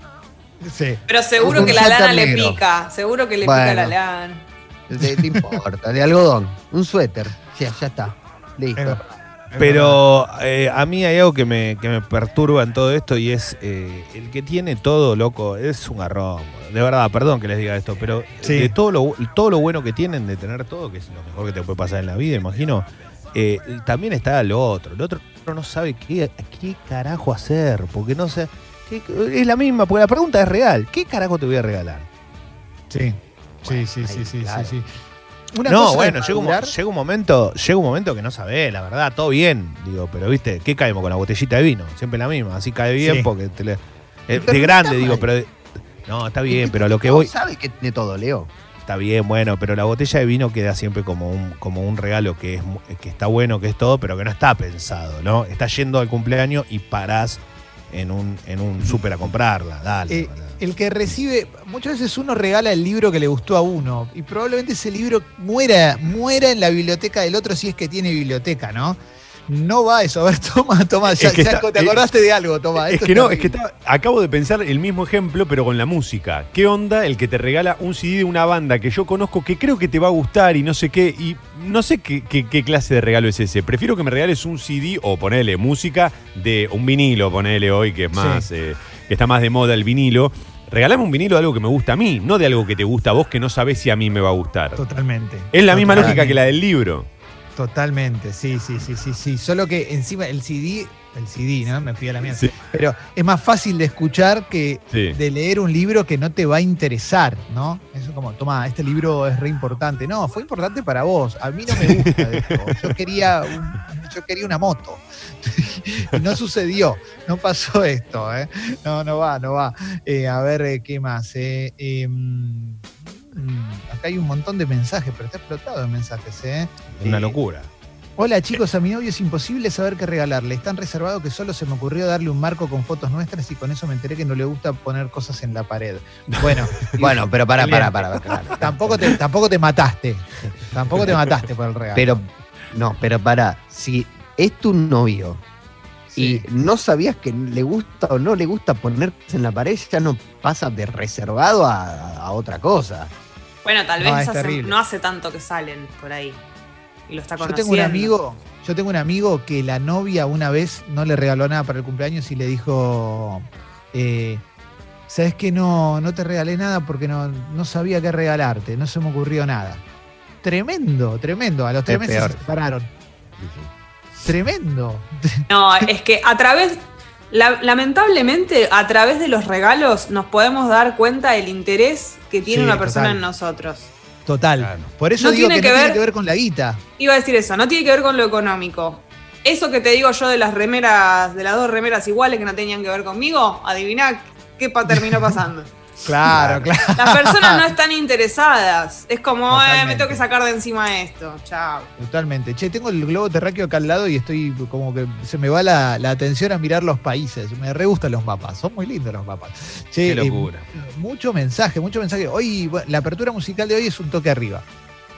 Sí. Pero seguro Un que la lana le pica. Seguro que le Bueno. pica la lana. De, no importa, de algodón. Un suéter. Ya, ya está. Listo. Pero eh, a mí hay algo que me, que me perturba en todo esto y es eh, el que tiene todo, loco, es un garrón. De verdad, perdón que les diga esto, pero Sí. de todo lo, todo lo bueno que tienen de tener todo, que es lo mejor que te puede pasar en la vida, imagino, eh, también está lo otro. El otro no sabe qué, qué carajo hacer, porque no sé. qué- es la misma, porque la pregunta es real. ¿Qué carajo te voy a regalar? Sí. Sí, sí, sí, ahí, sí, claro. sí, sí. Una no, cosa bueno, llega un, llega un momento, llega un momento que no sabés, la verdad, todo bien, digo, pero viste, ¿qué caemos con la botellita de vino? Siempre la misma, así cae bien Sí. porque te le- eh, de grande digo, mal. pero de- no, está bien, pero lo que voy, sabe que tiene todo, Leo. está bien, bueno, pero la botella de vino queda siempre como un, como un regalo que es mu- que está bueno, que es todo, pero que no está pensado, ¿no? Estás yendo al cumpleaños y parás en un, en un súper a comprarla, dale. Eh, el que recibe, muchas veces uno regala el libro que le gustó a uno y probablemente ese libro muera, muera en la biblioteca del otro si es que tiene biblioteca, ¿no? No va eso. A ver, toma, toma, ya, Es que ya está- te acordaste de algo, toma. Es que no, es que está- acabo de pensar el mismo ejemplo, pero con la música. ¿Qué onda el que te regala un CD de una banda que yo conozco que creo que te va a gustar y no sé qué? Y no sé qué, qué- qué clase de regalo es ese. Prefiero que me regales un CD o ponele música de un vinilo, ponele hoy, que es más, eh, que está más de moda el vinilo. Regalame un vinilo de algo que me gusta a mí, no de algo que te gusta a vos que no sabés si a mí me va a gustar. Totalmente. Es la misma lógica que la del libro. Totalmente, sí, sí, sí, sí, sí. Solo que encima el CD, el CD, ¿no? Me fui a la mierda. Sí. Pero es más fácil de escuchar que Sí. de leer un libro que no te va a interesar, ¿no? Eso como, toma, este libro es re importante. No, fue importante para vos. A mí no me gusta esto. Yo quería, un- yo quería una moto. y no sucedió. No pasó esto, ¿eh? No, no va, no va. Eh, a ver, eh, ¿qué más? Eh, mm, acá hay un montón de mensajes, pero está explotado de mensajes, ¿eh? Una locura. Hola chicos, a mi novio es imposible saber qué regalarle. Es tan reservado que solo se me ocurrió darle un marco con fotos nuestras y con eso me enteré que no le gusta poner cosas en la pared. Bueno, Bueno, pero para, para, para, para. tampoco te, tampoco te mataste. Tampoco te mataste por el regalo. Pero, no, pero para, si es tu novio Sí. y no sabías que le gusta o no le gusta poner en la pared, ya no pasa de reservado a, a otra cosa. Bueno, tal vez hace- no hace tanto que salen por ahí. y lo está Yo conociendo. tengo un amigo, yo tengo un amigo que la novia una vez no le regaló nada para el cumpleaños y le dijo, eh, sabes que no, no te regalé nada porque no, no sabía qué regalarte, no se me ocurrió nada. Tremendo, tremendo. A los tres Es meses peor. se separaron. Tremendo. No, es que a través, la- lamentablemente, a través de los regalos nos podemos dar cuenta del interés que tiene Sí, una persona total. en nosotros. Total. Claro. Por eso No digo tiene que, que no ver- tiene que ver con la guita. Iba a decir eso, no tiene que ver con lo económico. Eso que te digo yo de las remeras, de las dos remeras iguales que no tenían que ver conmigo, adivina qué pa- terminó pasando. Claro, claro. Las personas no están interesadas. Es como, eh, me tengo que sacar de encima esto. Chao. Totalmente. Che, tengo el globo terráqueo acá al lado y estoy como que se me va la, la atención a mirar los países. Me re gustan los mapas. Son muy lindos los mapas. Che, Qué eh, locura. mucho mensaje, mucho mensaje. Hoy, bueno, la apertura musical de hoy es un toque arriba.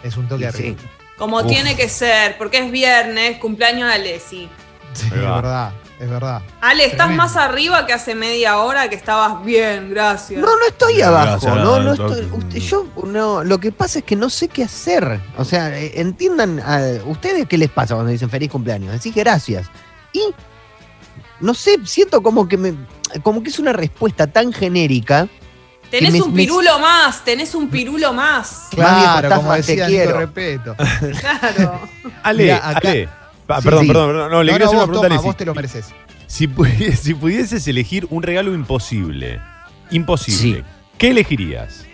Es un toque Y arriba. sí. Como Uf. tiene que ser, porque es viernes, cumpleaños de Alessi. Sí, es verdad, es verdad. Ale, estás Tremendo. más arriba que hace media hora que estabas bien, gracias. No, no estoy Gracias, abajo. No, no doctor. estoy. usted- yo no. Lo que pasa es que no sé qué hacer. O sea, eh, entiendan. a ¿Ustedes qué les pasa cuando dicen feliz cumpleaños? Decís gracias. Y no sé, siento como que me, como que es una respuesta tan genérica. tenés me- un me- pirulo más, tenés un pirulo más. Más bien, Claro, como fantasma, te decía Nico quiero. Repeto. Claro. Ale, Mirá, acá- Ale. Sí, perdón, sí. perdón, perdón. No, le No, quería no, hacer una vos, pregunta a toma, vos te lo mereces. Si, pu- si pudieses elegir un regalo imposible, imposible, Sí. ¿qué elegirías?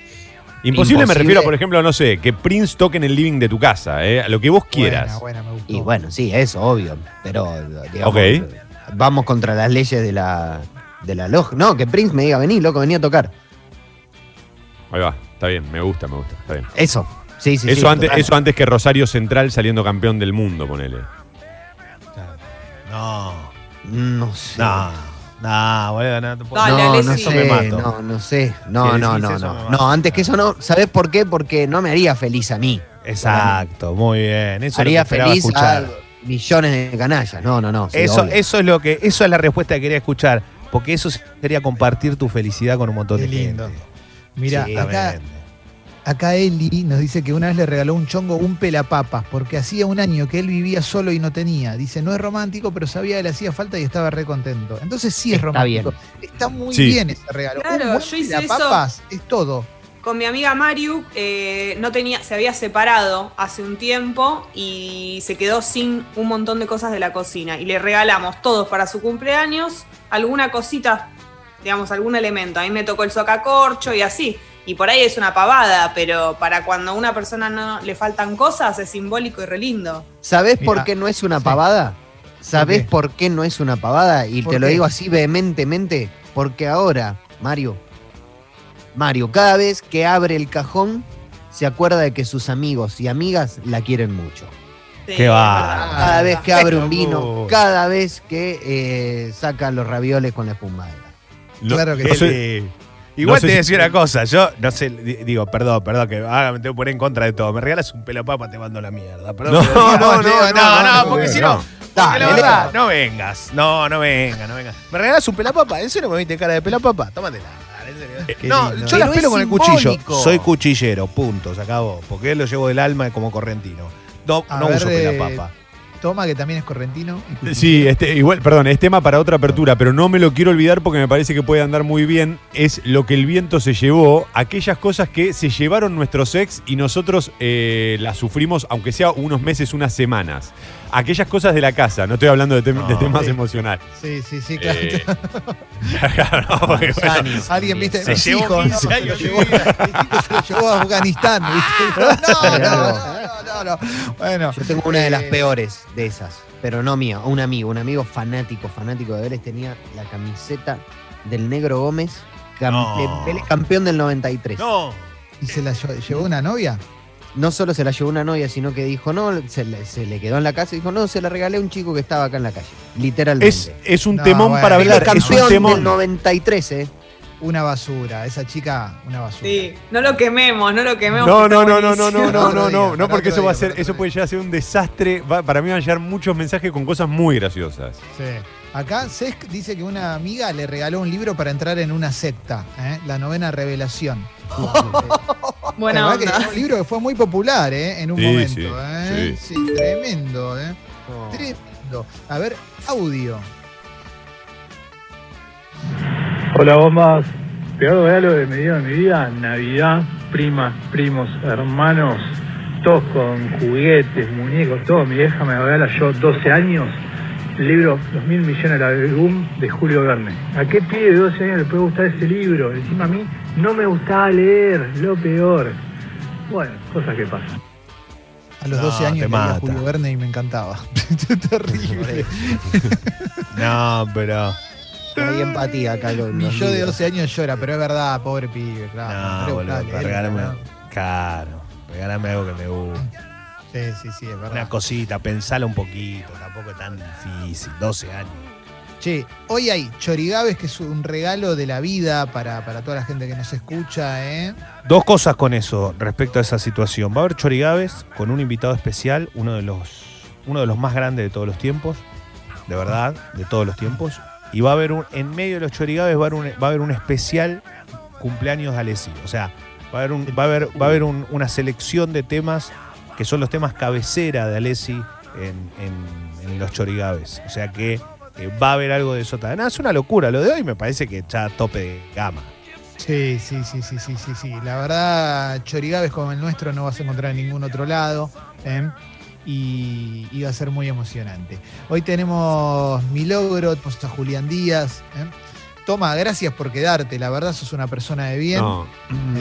Imposible, me refiero, por ejemplo, no sé, que Prince toque en el living de tu casa, ¿eh? a lo que vos quieras. Buena, buena, me gustó. Y bueno, sí, eso, obvio. Pero, digamos, vamos contra las leyes de la, de la log. No, que Prince me diga, vení, loco, vení a tocar. Ahí va, está bien, me gusta, me gusta, está bien. Eso. Sí, sí, eso, sí, antes, total. eso antes que Rosario Central saliendo campeón del mundo, ponele. No, No sé. no, no, boludo, no te puedo- Dale, no, Alessi. no Eso me sé, mato. no, no sé. Si No, no, decís no, eso, no. me No, mato. antes que eso no. ¿Sabés por qué? Porque no me haría feliz a mí. Exacto, muy bien. Eso es lo que haría esperaba feliz escuchar. a millones de canallas. No, no, no. sí, Eso, obvio. eso es lo que, eso es la respuesta que quería escuchar. Porque eso sería compartir tu felicidad con un montón Qué de lindo. gente. Mira, Sí, acá. Acá Eli nos dice que una vez le regaló un chongo un pelapapas porque hacía un año que él vivía solo y no tenía. Dice, no es romántico, pero sabía que le hacía falta y estaba re contento. Entonces sí es Está romántico. Está muy Sí. bien ese regalo. Claro, un buen yo hice pelapapas es todo. Con mi amiga Mariu eh, no tenía, se había separado hace un tiempo y se quedó sin un montón de cosas de la cocina. Y le regalamos todos para su cumpleaños alguna cosita, digamos, algún elemento. A mí me tocó el socacorcho y así. Y por ahí es una pavada, pero para cuando a una persona no le faltan cosas es simbólico y re lindo. ¿Sabés Mira, por qué no es una sí. pavada? ¿Sabés qué? por qué no es una pavada? Y ¿Por te lo digo así vehementemente. Porque ahora, Mario, Mario, cada vez que abre el cajón, se acuerda de que sus amigos y amigas la quieren mucho. Sí, Qué va. Cada vez que abre un vino, cada vez que eh, saca los ravioles con la espumadera. No- Claro que sí. Igual no te si- decía una cosa, yo no sé, di- digo, perdón, perdón, que haga, me tengo que poner en contra de todo. Me regalas un pelo papa, te mando la mierda. Perdón, No, no, no, no, no, no, porque si no. no, porque Dale, la verdad, Leo. no vengas, no, no vengas, no vengas. ¿Me regalas un pelapapa? ¿En serio me viste cara de pelapapa? Tómatela. Qué No, lindo. yo las pelo con el cuchillo. Soy cuchillero, punto, se acabó. Porque él lo llevo del alma como correntino. No, A no ver, uso eh, pelapapa. Toma, que también es correntino. Sí, este, igual, perdón, es tema para otra apertura, pero no me lo quiero olvidar porque me parece que puede andar muy bien. Es lo que el viento se llevó, aquellas cosas que se llevaron nuestros ex y nosotros eh, las sufrimos, aunque sea unos meses, unas semanas. Aquellas cosas de la casa, no estoy hablando de, tem- No. de temas Sí. emocionales. Sí, sí, sí, claro. Eh, claro, no, porque, bueno, Años. Alguien, viste, Se mis llevó hijos, 15 ¿no? años se, lo llevó, se lo a Afganistán, ¿viste? No, no, no, no, no, no. Bueno. Yo tengo una de las eh, peores de esas, pero no mía, un amigo, un amigo fanático, fanático de Vélez, tenía la camiseta del Negro Gómez, campeón del 93. No, ¿Y se la lle- llevó una novia? No solo se la llevó una novia, sino que dijo, no, se le, se le quedó en la casa y dijo, no, se la regalé a un chico que estaba acá en la calle, literalmente. es, es un No, temón bueno. para hablar. Es un campeón del temón. 93, ¿eh? Una basura. Esa chica, una basura. Sí, no lo quememos, no lo quememos. No, no, no, no, no, no, no, no, no, no, porque eso va a ser, eso puede llegar a ser un desastre. Va- para mí van a llegar muchos mensajes con cosas muy graciosas. Sí. Acá Sesc dice que una amiga le regaló un libro para entrar en una secta, ¿eh? la novena revelación. Buena que onda. era un libro que fue muy popular, ¿eh? En un Sí, momento, sí, ¿eh? sí. Sí, tremendo, ¿eh? No. Tremendo. A ver, audio. Hola bombas, peor regalo de mi vida en mi vida, Navidad, primas, primos, hermanos, todos con juguetes, muñecos, todo. Mi vieja me regala yo 12 años, el libro Los mil millones de la Boom de Julio Verne. ¿A qué pibe de 12 años le puede gustar ese libro? Encima a mí no me gustaba leer, lo peor. Bueno, cosas que pasan. A los No, 12 años leía. Julio Verne y me encantaba. Terrible. No, pero. No hay empatía acá los yo de libros. 12 años llora, pero es verdad, pobre pibe, claro. No, boludo. ¿no? Caro. Regálame algo que me guste. Sí, sí, sí, es verdad. Una cosita, pensala un poquito. Tampoco es tan difícil. 12 años. Che, hoy hay Chorigaves, que es un regalo de la vida para, para toda la gente que nos escucha, ¿eh? Dos cosas con eso respecto a esa situación. Va a haber Chorigaves con un invitado especial, uno de los, uno de los más grandes de todos los tiempos, de verdad, de todos los tiempos. Y va a haber un, en medio de los Chorigaves va a haber un, va a haber un especial cumpleaños de Alessi. O sea, va a haber, un, va a haber, va a haber un- una selección de temas que son los temas cabecera de Alessi en, en- en los Chorigaves. O sea que eh, va a haber algo de eso. también. No, es una locura. Lo de hoy me parece que ya tope de gama. Sí, sí, sí, sí, sí, sí, sí. La verdad, Chorigaves como el nuestro no vas a encontrar en ningún otro lado. ¿eh? Y, y va a ser muy emocionante. Hoy tenemos mi logro, tenemos a Julián Díaz. ¿eh? Toma, gracias por quedarte. La verdad, sos una persona de bien. No,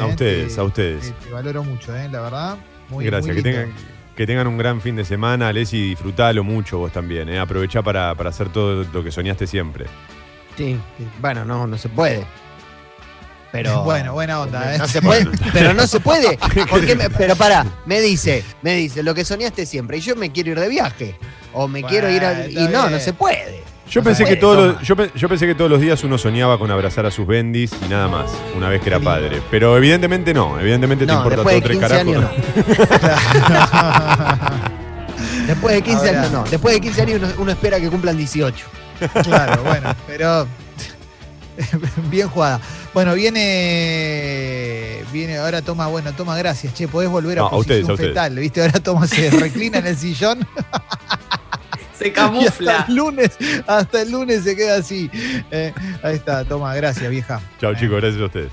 a ¿eh? ustedes, Te- a ustedes. Te, te valoro mucho, ¿eh? la verdad. Muy, Gracias, muy que tengan, que tengan un gran fin de semana, Alessi, disfrutalo mucho vos también, ¿eh? aprovechá para, para hacer todo lo que soñaste siempre. Sí, bueno, no, no se puede. Pero. Bueno, buena onda, ¿eh? No se puede, pero no se puede. Porque me- pero pará, me dice, me dice, lo que soñaste siempre, y yo me quiero ir de viaje. O me quiero ir a. Y no, bien. no se puede. Yo pensé, que todos los, yo, yo pensé que todos los días uno soñaba con abrazar a sus bendis y nada más, una vez que era padre. Pero evidentemente no, evidentemente te No, importa después todo de tres 15 carajos. años no. Después de 15 Ahora- años no. Después de 15 años uno, uno espera que cumplan 18. Claro, bueno, pero bien jugada. Bueno, viene viene ahora toma, bueno, toma gracias, che, podés volver a No, a posición ustedes, a ustedes. fetal, ¿viste? Ahora toma se reclina en el sillón Se y camufla. hasta el lunes, hasta el lunes se queda así. Eh, ahí está, toma, gracias, vieja. Chao chicos, gracias a ustedes.